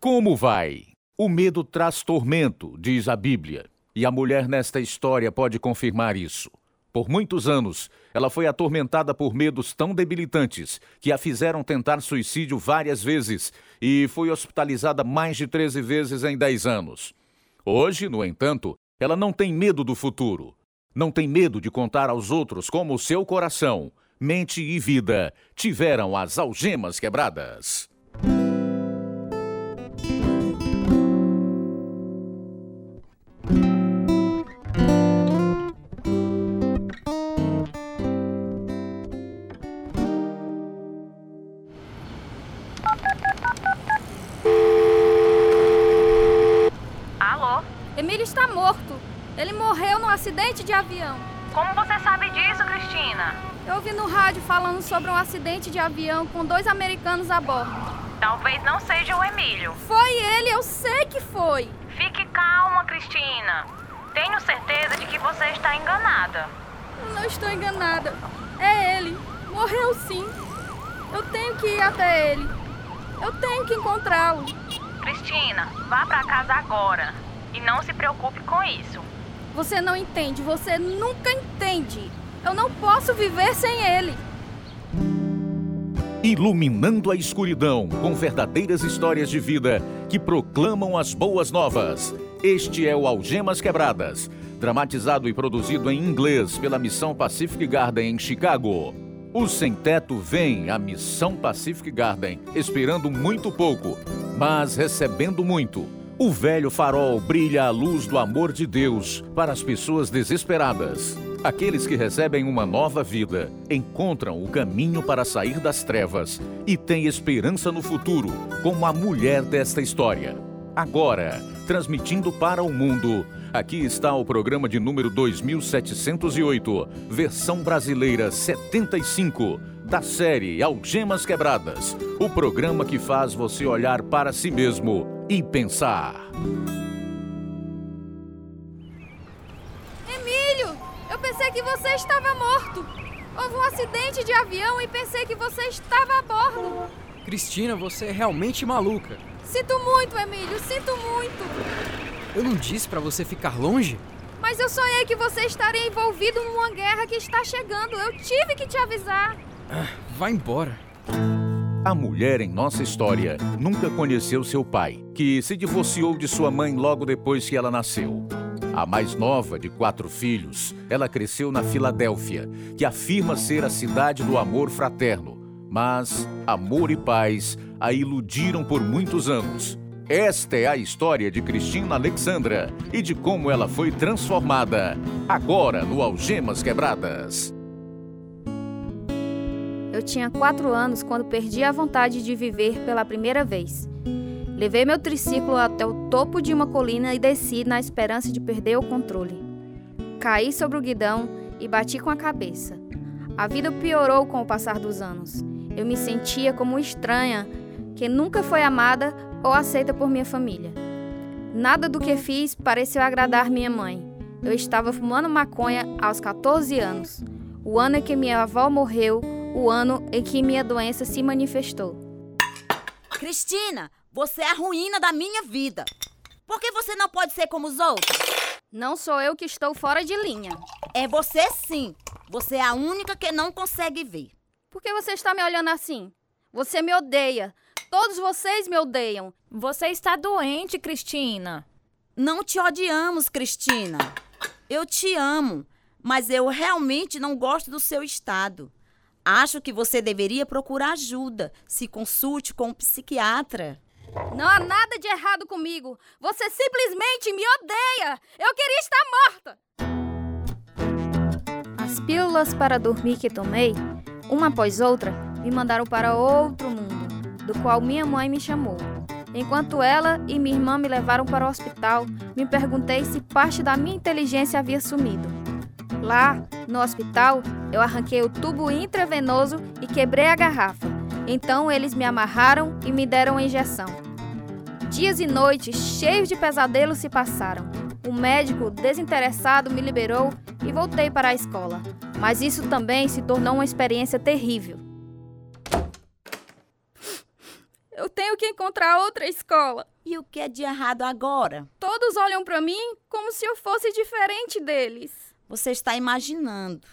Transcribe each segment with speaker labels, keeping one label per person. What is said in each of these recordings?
Speaker 1: Como vai? O medo traz tormento, diz a Bíblia. E a mulher nesta história pode confirmar isso. Por muitos anos, ela foi atormentada por medos tão debilitantes que a fizeram tentar suicídio várias vezes e foi hospitalizada mais de 13 vezes em 10 anos. Hoje, no entanto, ela não tem medo do futuro. Não tem medo de contar aos outros como seu coração, mente e vida tiveram as algemas quebradas.
Speaker 2: Acidente de avião.
Speaker 3: Como você sabe disso, Cristina?
Speaker 2: Eu ouvi no rádio falando sobre um acidente de avião com dois americanos a bordo.
Speaker 3: Talvez não seja o Emílio.
Speaker 2: Foi ele, eu sei que foi.
Speaker 3: Fique calma, Cristina. Tenho certeza de que você está enganada.
Speaker 2: Eu não estou enganada. É ele. Morreu sim. Eu tenho que ir até ele. Eu tenho que encontrá-lo.
Speaker 3: Cristina, vá para casa agora. E não se preocupe com isso.
Speaker 2: Você não entende, você nunca entende. Eu não posso viver sem ele.
Speaker 1: Iluminando a escuridão com verdadeiras histórias de vida que proclamam as boas novas. Este é o Algemas Quebradas, dramatizado e produzido em inglês pela Missão Pacific Garden em Chicago. O sem-teto vem à Missão Pacific Garden esperando muito pouco, mas recebendo muito o velho farol brilha a luz do amor de Deus para as pessoas desesperadas. Aqueles que recebem uma nova vida encontram o caminho para sair das trevas e têm esperança no futuro, como a mulher desta história. Agora, transmitindo para o mundo, aqui está o programa de número 2708, versão brasileira 75, da série Algemas Quebradas o programa que faz você olhar para si mesmo e pensar.
Speaker 2: Emílio, eu pensei que você estava morto. Houve um acidente de avião e pensei que você estava a bordo.
Speaker 4: Cristina, você é realmente maluca.
Speaker 2: Sinto muito, Emílio, sinto muito.
Speaker 4: Eu não disse para você ficar longe?
Speaker 2: Mas eu sonhei que você estaria envolvido numa guerra que está chegando. Eu tive que te avisar.
Speaker 4: Ah, vai embora.
Speaker 1: A mulher em nossa história nunca conheceu seu pai, que se divorciou de sua mãe logo depois que ela nasceu. A mais nova de quatro filhos, ela cresceu na Filadélfia, que afirma ser a cidade do amor fraterno. Mas amor e paz a iludiram por muitos anos. Esta é a história de Cristina Alexandra e de como ela foi transformada, agora no Algemas Quebradas.
Speaker 2: Eu tinha quatro anos quando perdi a vontade de viver pela primeira vez. Levei meu triciclo até o topo de uma colina e desci na esperança de perder o controle. Caí sobre o guidão e bati com a cabeça. A vida piorou com o passar dos anos. Eu me sentia como estranha, que nunca foi amada ou aceita por minha família. Nada do que fiz pareceu agradar minha mãe. Eu estava fumando maconha aos 14 anos, o ano em que minha avó morreu o ano em que minha doença se manifestou.
Speaker 5: Cristina, você é a ruína da minha vida. Por que você não pode ser como os outros?
Speaker 2: Não sou eu que estou fora de linha.
Speaker 5: É você sim. Você é a única que não consegue ver.
Speaker 2: Por que você está me olhando assim? Você me odeia. Todos vocês me odeiam.
Speaker 3: Você está doente, Cristina.
Speaker 5: Não te odiamos, Cristina. Eu te amo, mas eu realmente não gosto do seu estado. Acho que você deveria procurar ajuda. Se consulte com um psiquiatra.
Speaker 2: Não há nada de errado comigo. Você simplesmente me odeia. Eu queria estar morta. As pílulas para dormir que tomei, uma após outra, me mandaram para outro mundo, do qual minha mãe me chamou. Enquanto ela e minha irmã me levaram para o hospital, me perguntei se parte da minha inteligência havia sumido. Lá, no hospital, eu arranquei o tubo intravenoso e quebrei a garrafa. Então eles me amarraram e me deram a injeção. Dias e noites cheios de pesadelos se passaram. O médico, desinteressado, me liberou e voltei para a escola. Mas isso também se tornou uma experiência terrível. Eu tenho que encontrar outra escola.
Speaker 5: E o que é de errado agora?
Speaker 2: Todos olham para mim como se eu fosse diferente deles.
Speaker 5: Você está imaginando.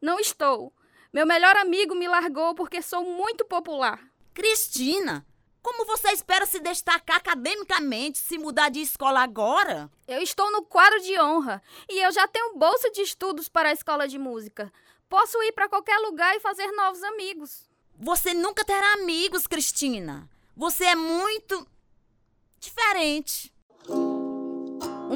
Speaker 2: Não estou. Meu melhor amigo me largou porque sou muito popular.
Speaker 5: Cristina, como você espera se destacar academicamente se mudar de escola agora?
Speaker 2: Eu estou no quadro de honra e eu já tenho bolsa de estudos para a escola de música. Posso ir para qualquer lugar e fazer novos amigos.
Speaker 5: Você nunca terá amigos, Cristina. Você é muito diferente.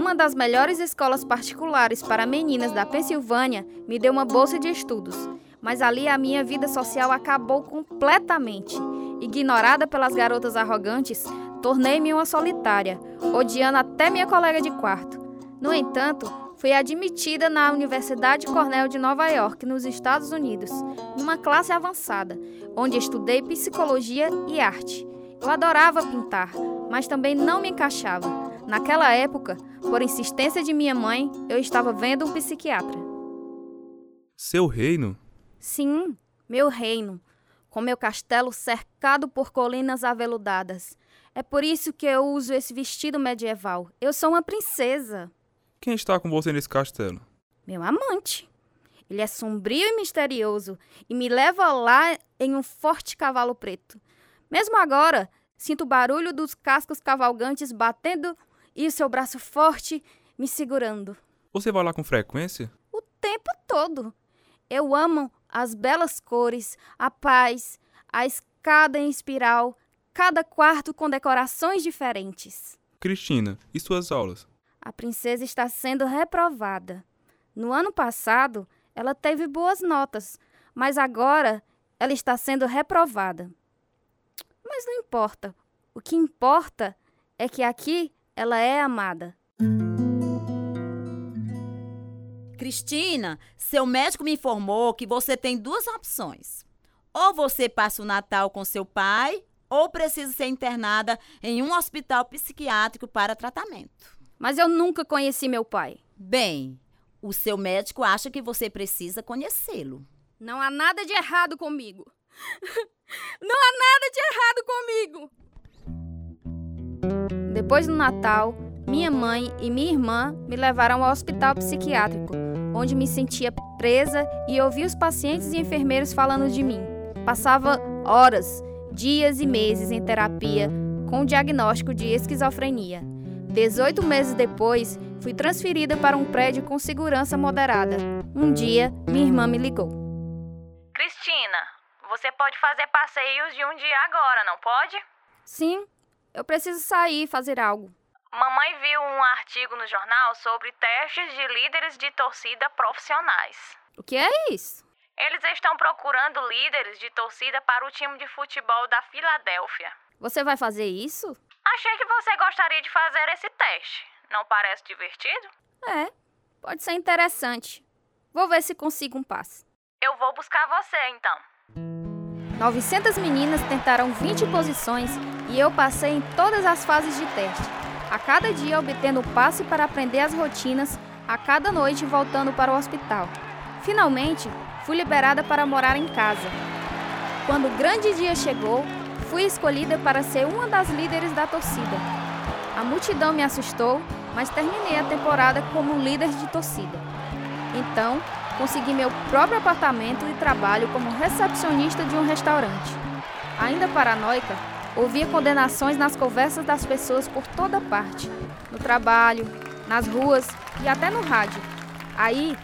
Speaker 2: Uma das melhores escolas particulares para meninas da Pensilvânia me deu uma bolsa de estudos, mas ali a minha vida social acabou completamente. Ignorada pelas garotas arrogantes, tornei-me uma solitária, odiando até minha colega de quarto. No entanto, fui admitida na Universidade Cornell de Nova York, nos Estados Unidos, numa classe avançada, onde estudei psicologia e arte. Eu adorava pintar, mas também não me encaixava. Naquela época, por insistência de minha mãe, eu estava vendo um psiquiatra.
Speaker 6: Seu reino?
Speaker 2: Sim, meu reino, com meu castelo cercado por colinas aveludadas. É por isso que eu uso esse vestido medieval. Eu sou uma princesa.
Speaker 6: Quem está com você nesse castelo?
Speaker 2: Meu amante. Ele é sombrio e misterioso e me leva lá em um forte cavalo preto. Mesmo agora, sinto o barulho dos cascos cavalgantes batendo e o seu braço forte me segurando.
Speaker 6: Você vai lá com frequência?
Speaker 2: O tempo todo. Eu amo as belas cores, a paz, a escada em espiral, cada quarto com decorações diferentes.
Speaker 6: Cristina, e suas aulas?
Speaker 2: A princesa está sendo reprovada. No ano passado, ela teve boas notas, mas agora ela está sendo reprovada. Mas não importa. O que importa é que aqui ela é amada.
Speaker 5: Cristina, seu médico me informou que você tem duas opções. Ou você passa o Natal com seu pai, ou precisa ser internada em um hospital psiquiátrico para tratamento.
Speaker 2: Mas eu nunca conheci meu pai.
Speaker 5: Tem. O seu médico acha que você precisa conhecê-lo.
Speaker 2: Não há nada de errado comigo. Não há nada de errado comigo. Depois do Natal, minha mãe e minha irmã me levaram ao hospital psiquiátrico, onde me sentia presa e ouvia os pacientes e enfermeiros falando de mim. Passava horas, dias e meses em terapia com o diagnóstico de esquizofrenia. 18 meses depois, fui transferida para um prédio com segurança moderada. Um dia, minha irmã me ligou.
Speaker 3: Cristina, você pode fazer passeios de um dia agora, não pode?
Speaker 2: Sim, eu preciso sair e fazer algo.
Speaker 3: Mamãe viu um artigo no jornal sobre testes de líderes de torcida profissionais.
Speaker 2: O que é isso?
Speaker 3: Eles estão procurando líderes de torcida para o time de futebol da Filadélfia.
Speaker 2: Você vai fazer isso?
Speaker 3: Achei que você gostaria de fazer esse teste. Não parece divertido?
Speaker 2: É, pode ser interessante. Vou ver se consigo um passe.
Speaker 3: Eu vou buscar você então.
Speaker 2: 900 meninas tentaram 20 posições e eu passei em todas as fases de teste. A cada dia obtendo o passe para aprender as rotinas, a cada noite voltando para o hospital. Finalmente, fui liberada para morar em casa. Quando o grande dia chegou, fui escolhida para ser uma das líderes da torcida. A multidão me assustou, mas terminei a temporada como líder de torcida. Então, consegui meu próprio apartamento e trabalho como recepcionista de um restaurante. Ainda paranoica, ouvia condenações nas conversas das pessoas por toda parte, no trabalho, nas ruas e até no rádio. Aí,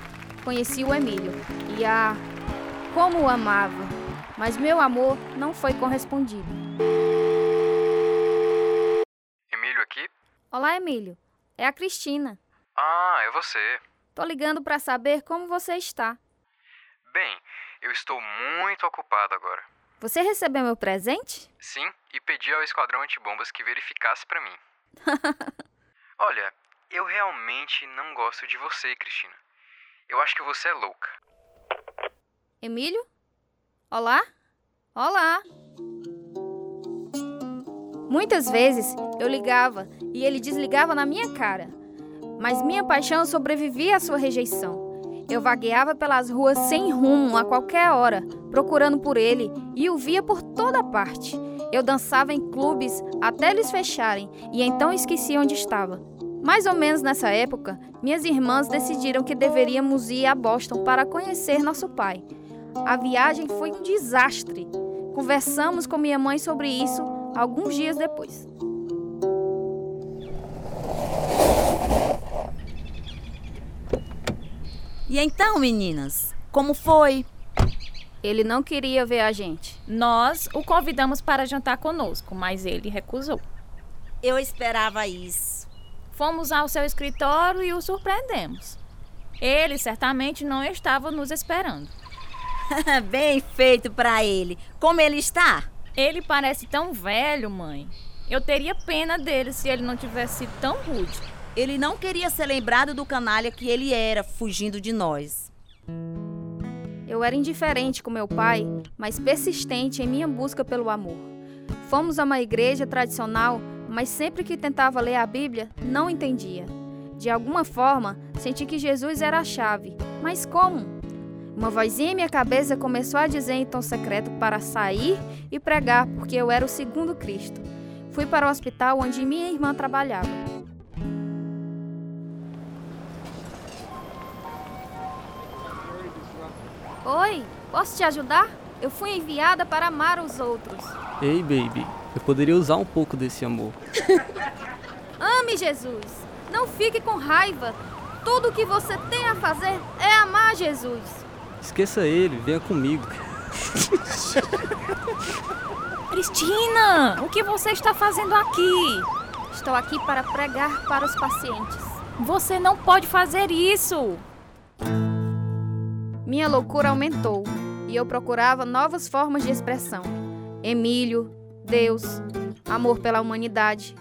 Speaker 2: conheci o Emílio e ah, como o amava, mas meu amor não foi correspondido.
Speaker 7: Emílio aqui?
Speaker 2: Olá, Emílio. É a Cristina.
Speaker 7: Ah, é você.
Speaker 2: Tô ligando para saber como você está.
Speaker 7: Bem, eu estou muito ocupado agora.
Speaker 2: Você recebeu meu presente?
Speaker 7: Sim, e pedi ao esquadrão antibombas que verificasse para mim. Olha, eu realmente não gosto de você, Cristina. Eu acho que você é louca.
Speaker 2: Emílio? Olá? Olá! Muitas vezes eu ligava e ele desligava na minha cara, mas minha paixão sobrevivia à sua rejeição. Eu vagueava pelas ruas sem rumo a qualquer hora, procurando por ele e o via por toda parte. Eu dançava em clubes até eles fecharem e então esqueci onde estava. Mais ou menos nessa época, minhas irmãs decidiram que deveríamos ir a Boston para conhecer nosso pai. A viagem foi um desastre. Conversamos com minha mãe sobre isso alguns dias depois.
Speaker 5: E então, meninas, como foi?
Speaker 2: Ele não queria ver a gente.
Speaker 3: Nós o convidamos para jantar conosco, mas ele recusou.
Speaker 5: Eu esperava isso.
Speaker 3: Fomos ao seu escritório e o surpreendemos. Ele certamente não estava nos esperando.
Speaker 5: Bem feito para ele. Como ele está?
Speaker 3: Ele parece tão velho, mãe. Eu teria pena dele se ele não tivesse sido tão rude.
Speaker 5: Ele não queria ser lembrado do canalha que ele era, fugindo de nós.
Speaker 2: Eu era indiferente com meu pai, mas persistente em minha busca pelo amor. Fomos a uma igreja tradicional, mas sempre que tentava ler a Bíblia, não entendia. De alguma forma, senti que Jesus era a chave. Mas como? Uma vozinha em minha cabeça começou a dizer em tom secreto para sair e pregar, porque eu era o segundo Cristo. Fui para o hospital onde minha irmã trabalhava. Oi, posso te ajudar? Eu fui enviada para amar os outros.
Speaker 8: Ei, baby, eu poderia usar um pouco desse amor.
Speaker 2: Ame Jesus. Não fique com raiva. Tudo o que você tem a fazer é amar Jesus.
Speaker 8: Esqueça ele, venha comigo.
Speaker 3: Cristina, o que você está fazendo aqui?
Speaker 2: Estou aqui para pregar para os pacientes.
Speaker 3: Você não pode fazer isso.
Speaker 2: Minha loucura aumentou e eu procurava novas formas de expressão. Emílio, Deus, amor pela humanidade.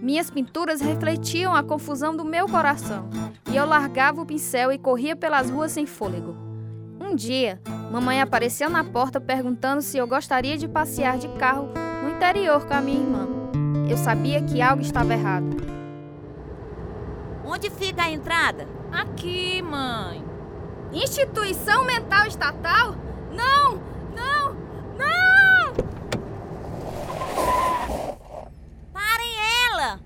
Speaker 2: Minhas pinturas refletiam a confusão do meu coração e eu largava o pincel e corria pelas ruas sem fôlego. Um dia, mamãe apareceu na porta perguntando se eu gostaria de passear de carro no interior com a minha irmã. Eu sabia que algo estava errado.
Speaker 5: Onde fica a entrada?
Speaker 3: Aqui, mãe.
Speaker 2: Instituição mental estatal? Não! Não! Não!
Speaker 5: Parem ela!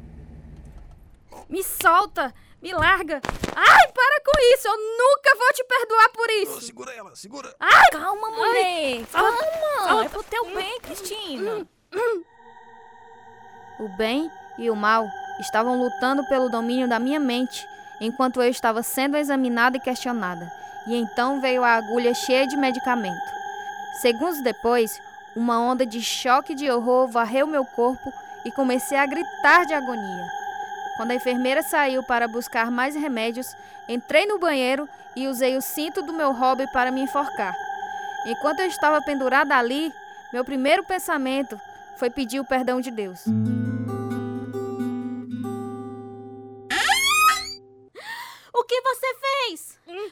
Speaker 2: Me solta! Me larga! Ai, para com isso! Eu nunca vou te perdoar por isso!
Speaker 9: segura ela, segura!
Speaker 2: Ai!
Speaker 3: Calma, mulher! Calma! É pro teu bem, Cristina.
Speaker 2: O bem e o mal estavam lutando pelo domínio da minha mente, enquanto eu estava sendo examinada e questionada. E então veio a agulha cheia de medicamento. Segundos depois, uma onda de choque de horror varreu meu corpo e comecei a gritar de agonia. Quando a enfermeira saiu para buscar mais remédios, entrei no banheiro e usei o cinto do meu hobby para me enforcar. Enquanto eu estava pendurada ali, meu primeiro pensamento foi pedir o perdão de Deus.
Speaker 10: O que você fez?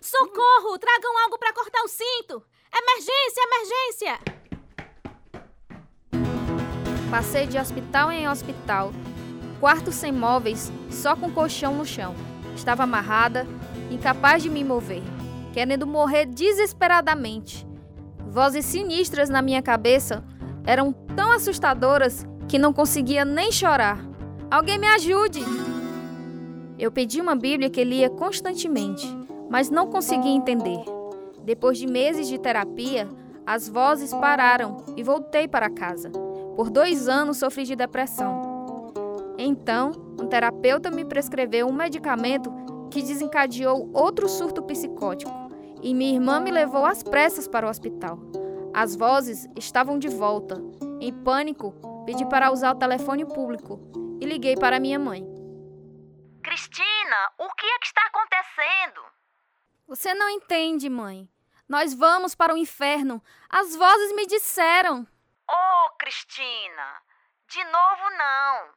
Speaker 10: Socorro! Tragam algo para cortar o cinto! Emergência, emergência!
Speaker 2: Passei de hospital em hospital, quarto sem móveis, só com colchão no chão. Estava amarrada, incapaz de me mover, querendo morrer desesperadamente. Vozes sinistras na minha cabeça eram tão assustadoras que não conseguia nem chorar. Alguém me ajude! Eu pedi uma Bíblia que lia constantemente, mas não conseguia entender. Depois de meses de terapia, as vozes pararam e voltei para casa. Por dois anos sofri de depressão. Então, um terapeuta me prescreveu um medicamento que desencadeou outro surto psicótico e minha irmã me levou às pressas para o hospital. As vozes estavam de volta. Em pânico, pedi para usar o telefone público e liguei para minha mãe.
Speaker 5: Cristina, o que é que está acontecendo?
Speaker 2: Você não entende, mãe. Nós vamos para o inferno. As vozes me disseram.
Speaker 5: Oh, Cristina, de novo não.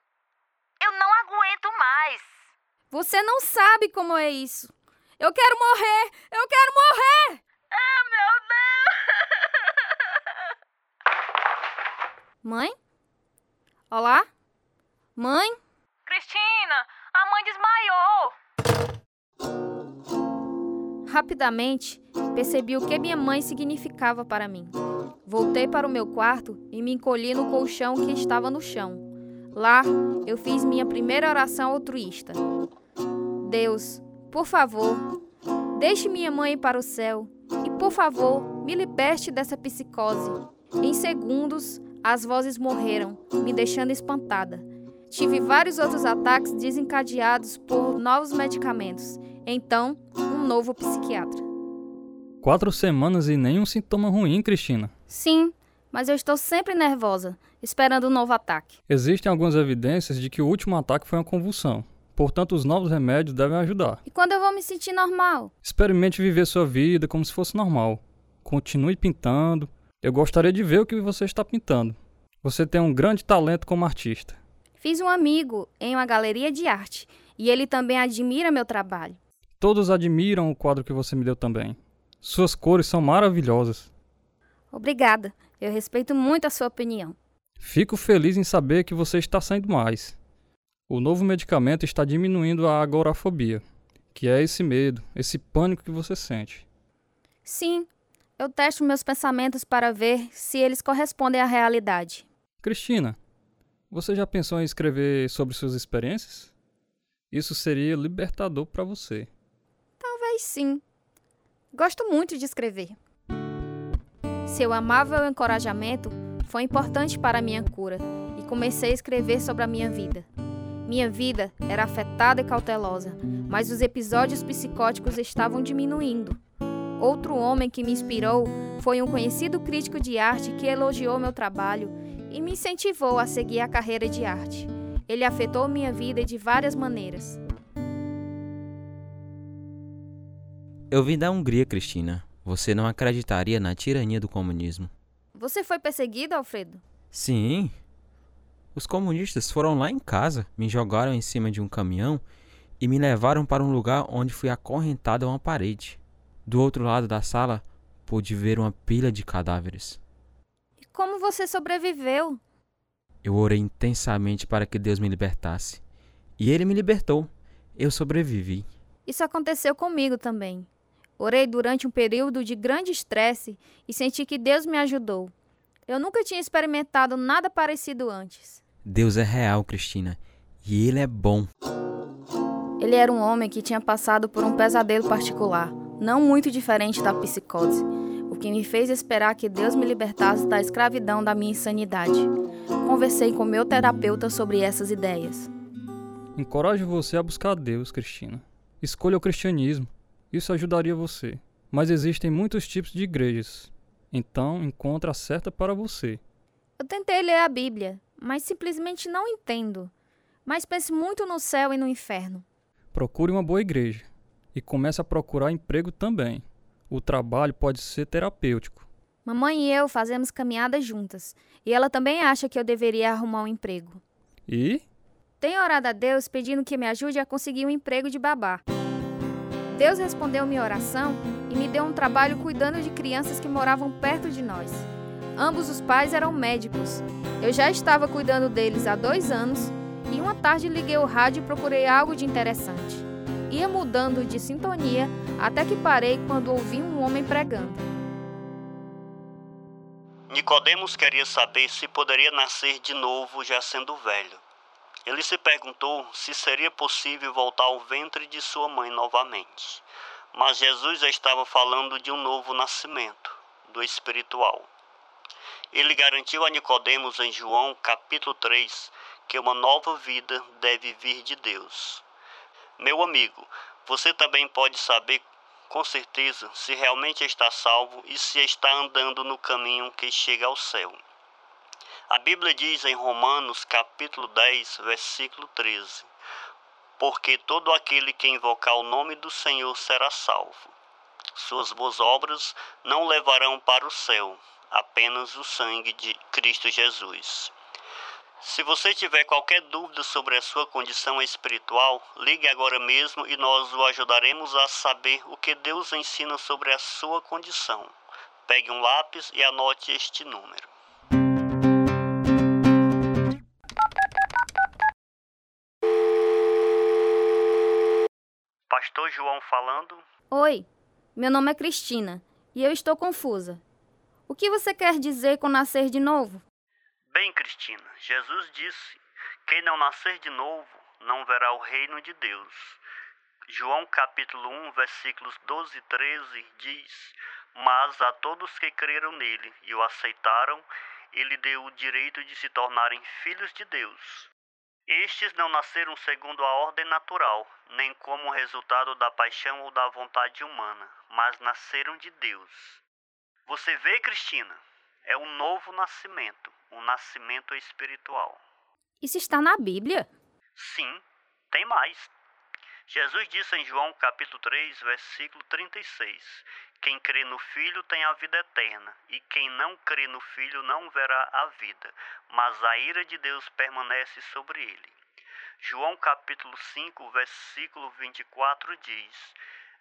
Speaker 5: Eu não aguento mais.
Speaker 2: Você não sabe como é isso. Eu quero morrer! Eu quero morrer!
Speaker 5: Ah, meu Deus!
Speaker 2: Mãe? Olá? Mãe?
Speaker 3: Cristina, a mãe desmaiou.
Speaker 2: Rapidamente, percebi o que minha mãe significava para mim. Voltei para o meu quarto e me encolhi no colchão que estava no chão. Lá, eu fiz minha primeira oração altruísta. Deus, por favor, deixe minha mãe ir para o céu e, por favor, me liberte dessa psicose. Em segundos, as vozes morreram, me deixando espantada. Tive vários outros ataques desencadeados por novos medicamentos. Então, novo psiquiatra.
Speaker 9: Quatro semanas e nenhum sintoma ruim, Cristina.
Speaker 2: Sim, mas eu estou sempre nervosa, esperando um novo ataque.
Speaker 9: Existem algumas evidências de que o último ataque foi uma convulsão. Portanto, os novos remédios devem ajudar.
Speaker 2: E quando eu vou me sentir normal?
Speaker 9: Experimente viver sua vida como se fosse normal. Continue pintando. Eu gostaria de ver o que você está pintando. Você tem um grande talento como artista.
Speaker 2: Fiz um amigo em uma galeria de arte e ele também admira meu trabalho.
Speaker 9: Todos admiram o quadro que você me deu também. Suas cores são maravilhosas.
Speaker 2: Obrigada. Eu respeito muito a sua opinião.
Speaker 9: Fico feliz em saber que você está saindo mais. O novo medicamento está diminuindo a agorafobia, que é esse medo, esse pânico que você sente.
Speaker 2: Sim, eu testo meus pensamentos para ver se eles correspondem à realidade.
Speaker 9: Cristina, você já pensou em escrever sobre suas experiências? Isso seria libertador para você.
Speaker 2: Talvez sim. Gosto muito de escrever. Seu amável encorajamento foi importante para minha cura e comecei a escrever sobre a minha vida. Minha vida era afetada e cautelosa, mas os episódios psicóticos estavam diminuindo. Outro homem que me inspirou foi um conhecido crítico de arte que elogiou meu trabalho e me incentivou a seguir a carreira de arte. Ele afetou minha vida de várias maneiras.
Speaker 11: Eu vim da Hungria, Cristina. Você não acreditaria na tirania do comunismo.
Speaker 2: Você foi perseguido, Alfredo?
Speaker 11: Sim. Os comunistas foram lá em casa, me jogaram em cima de um caminhão e me levaram para um lugar onde fui acorrentado a uma parede. Do outro lado da sala, pude ver uma pilha de cadáveres.
Speaker 2: E como você sobreviveu?
Speaker 11: Eu orei intensamente para que Deus me libertasse. E ele me libertou. Eu sobrevivi.
Speaker 2: Isso aconteceu comigo também. Orei durante um período de grande estresse e senti que Deus me ajudou. Eu nunca tinha experimentado nada parecido antes.
Speaker 11: Deus é real, Cristina, e Ele é bom.
Speaker 2: Ele era um homem que tinha passado por um pesadelo particular, não muito diferente da psicose, o que me fez esperar que Deus me libertasse da escravidão da minha insanidade. Conversei com meu terapeuta sobre essas ideias.
Speaker 9: Encorajo você a buscar Deus, Cristina. Escolha o cristianismo. Isso ajudaria você. Mas existem muitos tipos de igrejas. Então, encontre a certa para você.
Speaker 2: Eu tentei ler a Bíblia, mas simplesmente não entendo. Mas pense muito no céu e no inferno.
Speaker 9: Procure uma boa igreja. E comece a procurar emprego também. O trabalho pode ser terapêutico.
Speaker 2: Mamãe e eu fazemos caminhadas juntas. E ela também acha que eu deveria arrumar um emprego.
Speaker 9: E?
Speaker 2: Tenho orado a Deus pedindo que me ajude a conseguir um emprego de babá. Deus respondeu minha oração e me deu um trabalho cuidando de crianças que moravam perto de nós. Ambos os pais eram médicos. Eu já estava cuidando deles há dois anos e uma tarde liguei o rádio e procurei algo de interessante. Ia mudando de sintonia até que parei quando ouvi um homem pregando.
Speaker 12: Nicodemos queria saber se poderia nascer de novo já sendo velho. Ele se perguntou se seria possível voltar ao ventre de sua mãe novamente. Mas Jesus já estava falando de um novo nascimento, do espiritual. Ele garantiu a Nicodemos em João capítulo 3 que uma nova vida deve vir de Deus. Meu amigo, você também pode saber com certeza se realmente está salvo e se está andando no caminho que chega ao céu. A Bíblia diz em Romanos capítulo 10, versículo 13: Porque todo aquele que invocar o nome do Senhor será salvo. Suas boas obras não levarão para o céu, apenas o sangue de Cristo Jesus. Se você tiver qualquer dúvida sobre a sua condição espiritual, ligue agora mesmo e nós o ajudaremos a saber o que Deus ensina sobre a sua condição. Pegue um lápis e anote este número. Pastor João falando.
Speaker 2: Oi, meu nome é Cristina e eu estou confusa. O que você quer dizer com nascer de novo?
Speaker 12: Bem, Cristina, Jesus disse: Quem não nascer de novo não verá o reino de Deus. João capítulo 1, versículos 12 e 13 diz: Mas a todos que creram nele e o aceitaram, ele deu o direito de se tornarem filhos de Deus. Estes não nasceram segundo a ordem natural, nem como resultado da paixão ou da vontade humana, mas nasceram de Deus. Você vê, Cristina? É um novo nascimento, um nascimento espiritual.
Speaker 2: Isso está na Bíblia?
Speaker 12: Sim, tem mais. Jesus disse em João capítulo 3, versículo 36: Quem crê no Filho tem a vida eterna, e quem não crê no Filho não verá a vida, mas a ira de Deus permanece sobre ele. João capítulo 5, versículo 24 diz: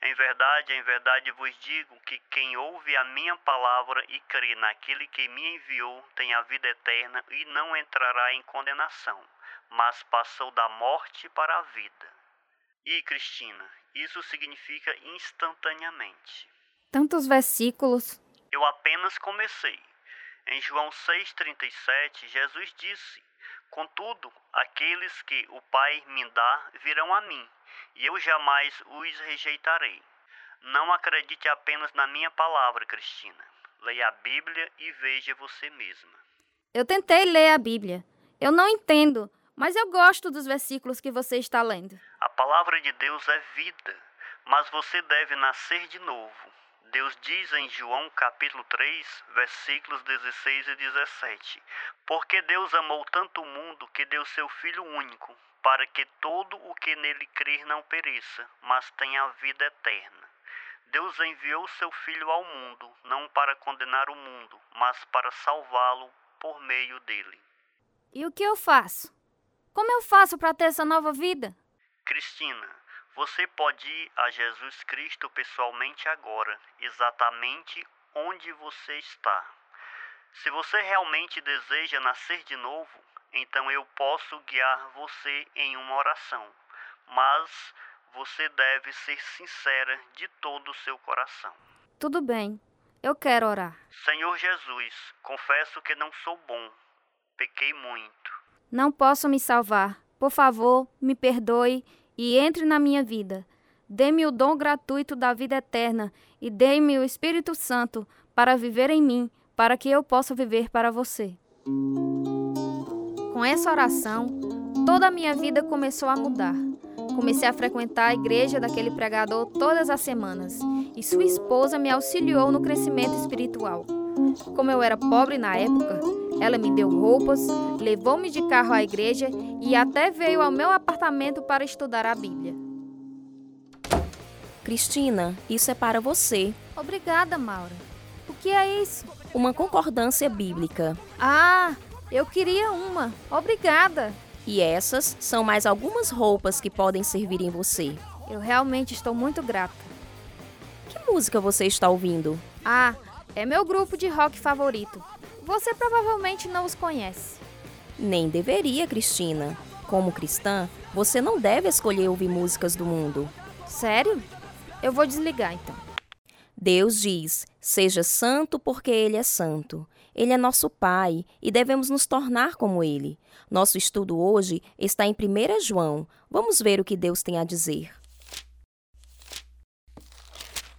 Speaker 12: Em verdade, em verdade vos digo que quem ouve a minha palavra e crê naquele que me enviou tem a vida eterna e não entrará em condenação, mas passou da morte para a vida. E, Cristina, isso significa instantaneamente.
Speaker 2: Tantos versículos.
Speaker 12: Eu apenas comecei. Em João 6,37, Jesus disse: Contudo, aqueles que o Pai me dá virão a mim, e eu jamais os rejeitarei. Não acredite apenas na minha palavra, Cristina. Leia a Bíblia e veja você mesma.
Speaker 2: Eu tentei ler a Bíblia. Eu não entendo, mas eu gosto dos versículos que você está lendo.
Speaker 12: A palavra de Deus é vida, mas você deve nascer de novo. Deus diz em João capítulo 3, versículos 16 e 17: Porque Deus amou tanto o mundo que deu seu Filho único, para que todo o que nele crer não pereça, mas tenha a vida eterna. Deus enviou seu Filho ao mundo, não para condenar o mundo, mas para salvá-lo por meio dele.
Speaker 2: E o que eu faço? Como eu faço para ter essa nova vida?
Speaker 12: Cristina, você pode ir a Jesus Cristo pessoalmente agora, exatamente onde você está. Se você realmente deseja nascer de novo, então eu posso guiar você em uma oração. Mas você deve ser sincera de todo o seu coração.
Speaker 2: Tudo bem, eu quero orar.
Speaker 12: Senhor Jesus, confesso que não sou bom, pequei muito.
Speaker 2: Não posso me salvar. Por favor, me perdoe e entre na minha vida. Dê-me o dom gratuito da vida eterna e dê-me o Espírito Santo para viver em mim, para que eu possa viver para você. Com essa oração, toda a minha vida começou a mudar. Comecei a frequentar a igreja daquele pregador todas as semanas e sua esposa me auxiliou no crescimento espiritual. Como eu era pobre na época, ela me deu roupas, levou-me de carro à igreja e até veio ao meu apartamento para estudar a Bíblia.
Speaker 13: Cristina, isso é para você.
Speaker 2: Obrigada, Maura. O que é isso?
Speaker 13: Uma concordância bíblica.
Speaker 2: Ah, eu queria uma. Obrigada.
Speaker 13: E essas são mais algumas roupas que podem servir em você.
Speaker 2: Eu realmente estou muito grata.
Speaker 13: Que música você está ouvindo?
Speaker 2: Ah, é meu grupo de rock favorito. Você provavelmente não os conhece.
Speaker 13: Nem deveria, Cristina. Como cristã, você não deve escolher ouvir músicas do mundo.
Speaker 2: Sério? Eu vou desligar então.
Speaker 13: Deus diz: Seja santo porque Ele é santo. Ele é nosso Pai e devemos nos tornar como Ele. Nosso estudo hoje está em 1 João. Vamos ver o que Deus tem a dizer.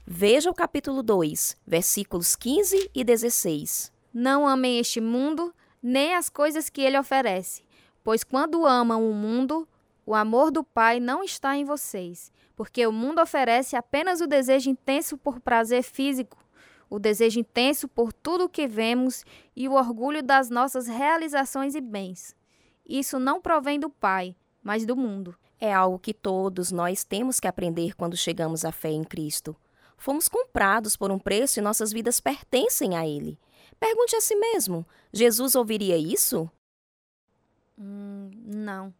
Speaker 13: Veja o capítulo 2, versículos 15 e 16.
Speaker 2: Não amem este mundo, nem as coisas que ele oferece, pois quando amam o mundo, o amor do Pai não está em vocês, porque o mundo oferece apenas o desejo intenso por prazer físico, o desejo intenso por tudo o que vemos e o orgulho das nossas realizações e bens. Isso não provém do Pai, mas do mundo.
Speaker 13: É algo que todos nós temos que aprender quando chegamos à fé em Cristo. Fomos comprados por um preço e nossas vidas pertencem a Ele. Pergunte a si mesmo: Jesus ouviria isso?
Speaker 2: Hum, não.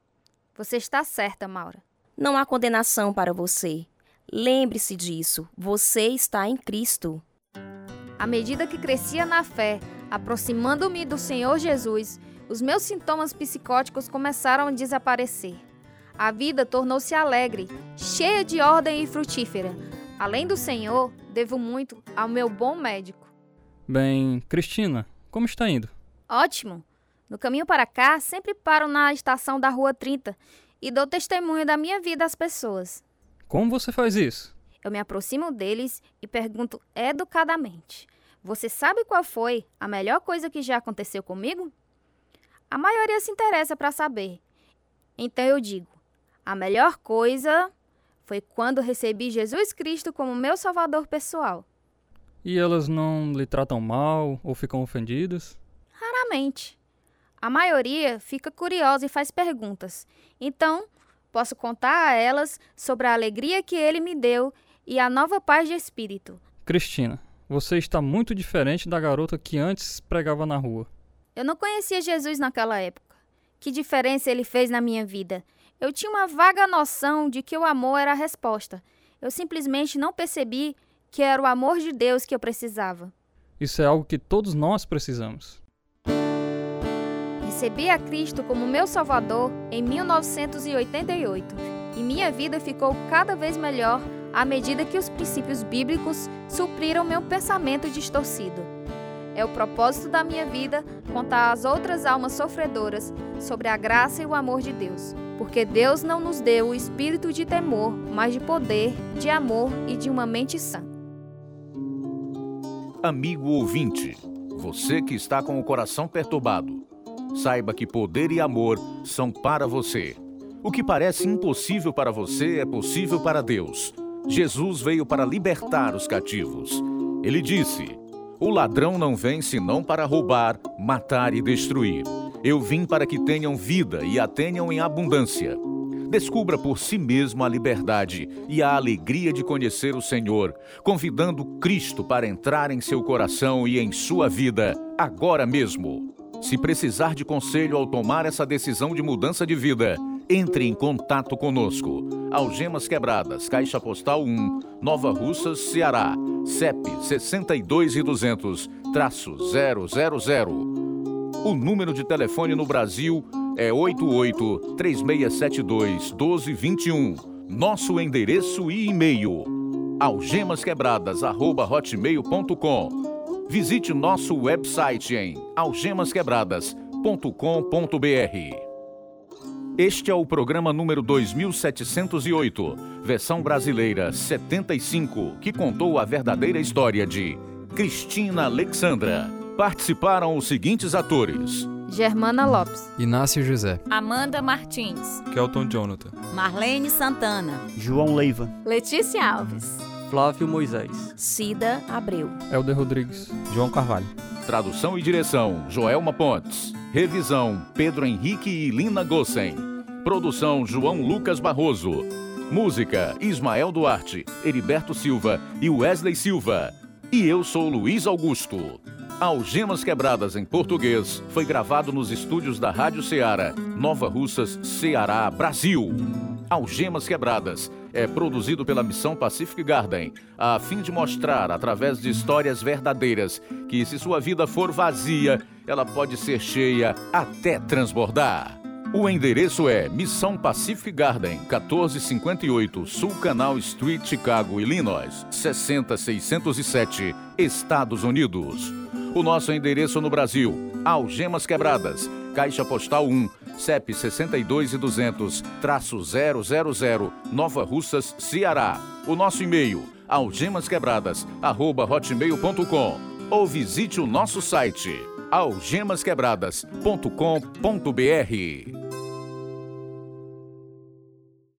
Speaker 2: Você está certa, Maura.
Speaker 13: Não há condenação para você. Lembre-se disso. Você está em Cristo.
Speaker 2: À medida que crescia na fé, aproximando-me do Senhor Jesus, os meus sintomas psicóticos começaram a desaparecer. A vida tornou-se alegre, cheia de ordem e frutífera. Além do Senhor, devo muito ao meu bom médico.
Speaker 9: Bem, Cristina, como está indo?
Speaker 2: Ótimo! No caminho para cá, sempre paro na estação da Rua 30 e dou testemunho da minha vida às pessoas.
Speaker 9: Como você faz isso?
Speaker 2: Eu me aproximo deles e pergunto educadamente: Você sabe qual foi a melhor coisa que já aconteceu comigo? A maioria se interessa para saber. Então eu digo: A melhor coisa foi quando recebi Jesus Cristo como meu salvador pessoal.
Speaker 9: E elas não lhe tratam mal ou ficam ofendidas?
Speaker 2: Raramente. A maioria fica curiosa e faz perguntas. Então, posso contar a elas sobre a alegria que ele me deu e a nova paz de espírito.
Speaker 9: Cristina, você está muito diferente da garota que antes pregava na rua.
Speaker 2: Eu não conhecia Jesus naquela época. Que diferença ele fez na minha vida? Eu tinha uma vaga noção de que o amor era a resposta. Eu simplesmente não percebi que era o amor de Deus que eu precisava.
Speaker 9: Isso é algo que todos nós precisamos.
Speaker 2: Recebi a Cristo como meu Salvador em 1988 e minha vida ficou cada vez melhor à medida que os princípios bíblicos supriram meu pensamento distorcido. É o propósito da minha vida contar às outras almas sofredoras sobre a graça e o amor de Deus, porque Deus não nos deu o espírito de temor, mas de poder, de amor e de uma mente sã.
Speaker 1: Amigo ouvinte, você que está com o coração perturbado, saiba que poder e amor são para você. O que parece impossível para você é possível para Deus. Jesus veio para libertar os cativos. Ele disse: O ladrão não vem senão para roubar, matar e destruir. Eu vim para que tenham vida e a tenham em abundância. Descubra por si mesmo a liberdade e a alegria de conhecer o Senhor, convidando Cristo para entrar em seu coração e em sua vida, agora mesmo. Se precisar de conselho ao tomar essa decisão de mudança de vida, entre em contato conosco. Algemas Quebradas, Caixa Postal 1, Nova Russas, Ceará. CEP 62 e 200, traço 000. O número de telefone no Brasil é 88 3672 1221. Nosso endereço e e-mail: algemasquebradas@hotmail.com. Visite nosso website em algemasquebradas.com.br. Este é o programa número 2708, versão brasileira 75, que contou a verdadeira história de Cristina Alexandra. Participaram os seguintes atores:
Speaker 2: Germana Lopes,
Speaker 4: Inácio José,
Speaker 3: Amanda Martins,
Speaker 6: Kelton Jonathan,
Speaker 5: Marlene Santana,
Speaker 14: João Leiva,
Speaker 3: Letícia Alves,
Speaker 8: Flávio Moisés,
Speaker 13: Cida Abreu,
Speaker 9: Helder Rodrigues,
Speaker 11: João Carvalho.
Speaker 1: Tradução e direção: Joelma Pontes. Revisão: Pedro Henrique e Lina Gossen. Produção: João Lucas Barroso. Música: Ismael Duarte, Heriberto Silva e Wesley Silva. E eu sou Luiz Augusto. Algemas Quebradas em Português foi gravado nos estúdios da Rádio Ceará, Nova Russas, Ceará, Brasil. Algemas Quebradas é produzido pela Missão Pacific Garden, a fim de mostrar, através de histórias verdadeiras, que se sua vida for vazia, ela pode ser cheia até transbordar. O endereço é Missão Pacific Garden, 1458 Sul Canal Street, Chicago, Illinois, 60607, Estados Unidos. O nosso endereço no Brasil: Algemas Quebradas, Caixa Postal 1, CEP 62 e 200, traço 000, Nova Russas, Ceará. O nosso e-mail: algemasquebradas@hotmail.com ou visite o nosso site algemasquebradas.com.br.